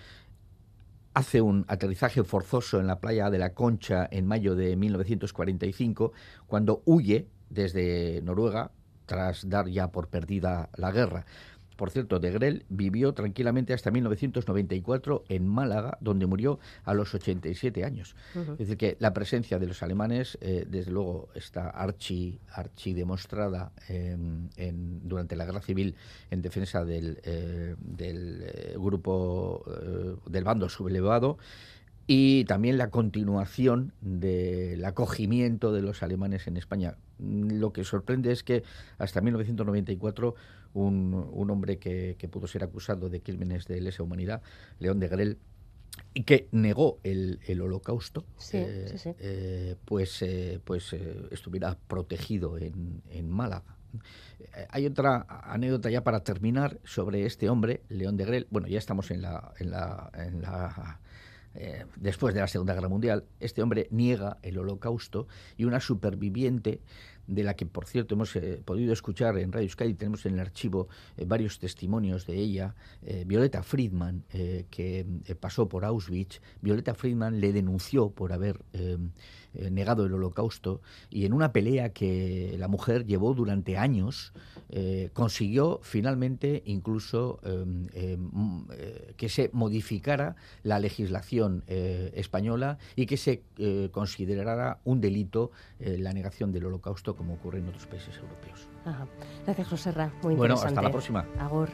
hace un aterrizaje forzoso en la playa de la Concha en mayo de 1945, cuando huye desde Noruega tras dar ya por perdida la guerra. Por cierto, de Grell vivió tranquilamente hasta 1994 en Málaga, donde murió a los 87 años. Es decir, que la presencia de los alemanes, eh, desde luego, está archi, archi demostrada durante la guerra civil en defensa del, eh, del eh, grupo, del bando sublevado y también la continuación del acogimiento de los alemanes en España. Lo que sorprende es que hasta 1994 un, hombre que, pudo ser acusado de crímenes de lesa humanidad, León de Grell, y que negó el, holocausto, eh, eh, pues, eh, pues estuviera protegido en, Málaga. Hay otra anécdota ya para terminar sobre este hombre, León de Grell. Bueno, ya estamos en la, en la, en la después de la Segunda Guerra Mundial. Este hombre niega el holocausto y una superviviente de la que, por cierto, hemos eh, podido escuchar en Radio Sky, tenemos en el archivo eh, varios testimonios de ella, eh, Violeta Friedman, que pasó por Auschwitz. Violeta Friedman le denunció por haber negado el holocausto y en una pelea que la mujer llevó durante años, consiguió finalmente incluso que se modificara la legislación española y que se considerara un delito la negación del holocausto como ocurre en otros países europeos. Gracias, José Ra. Muy bueno, interesante. hasta la próxima. Agor.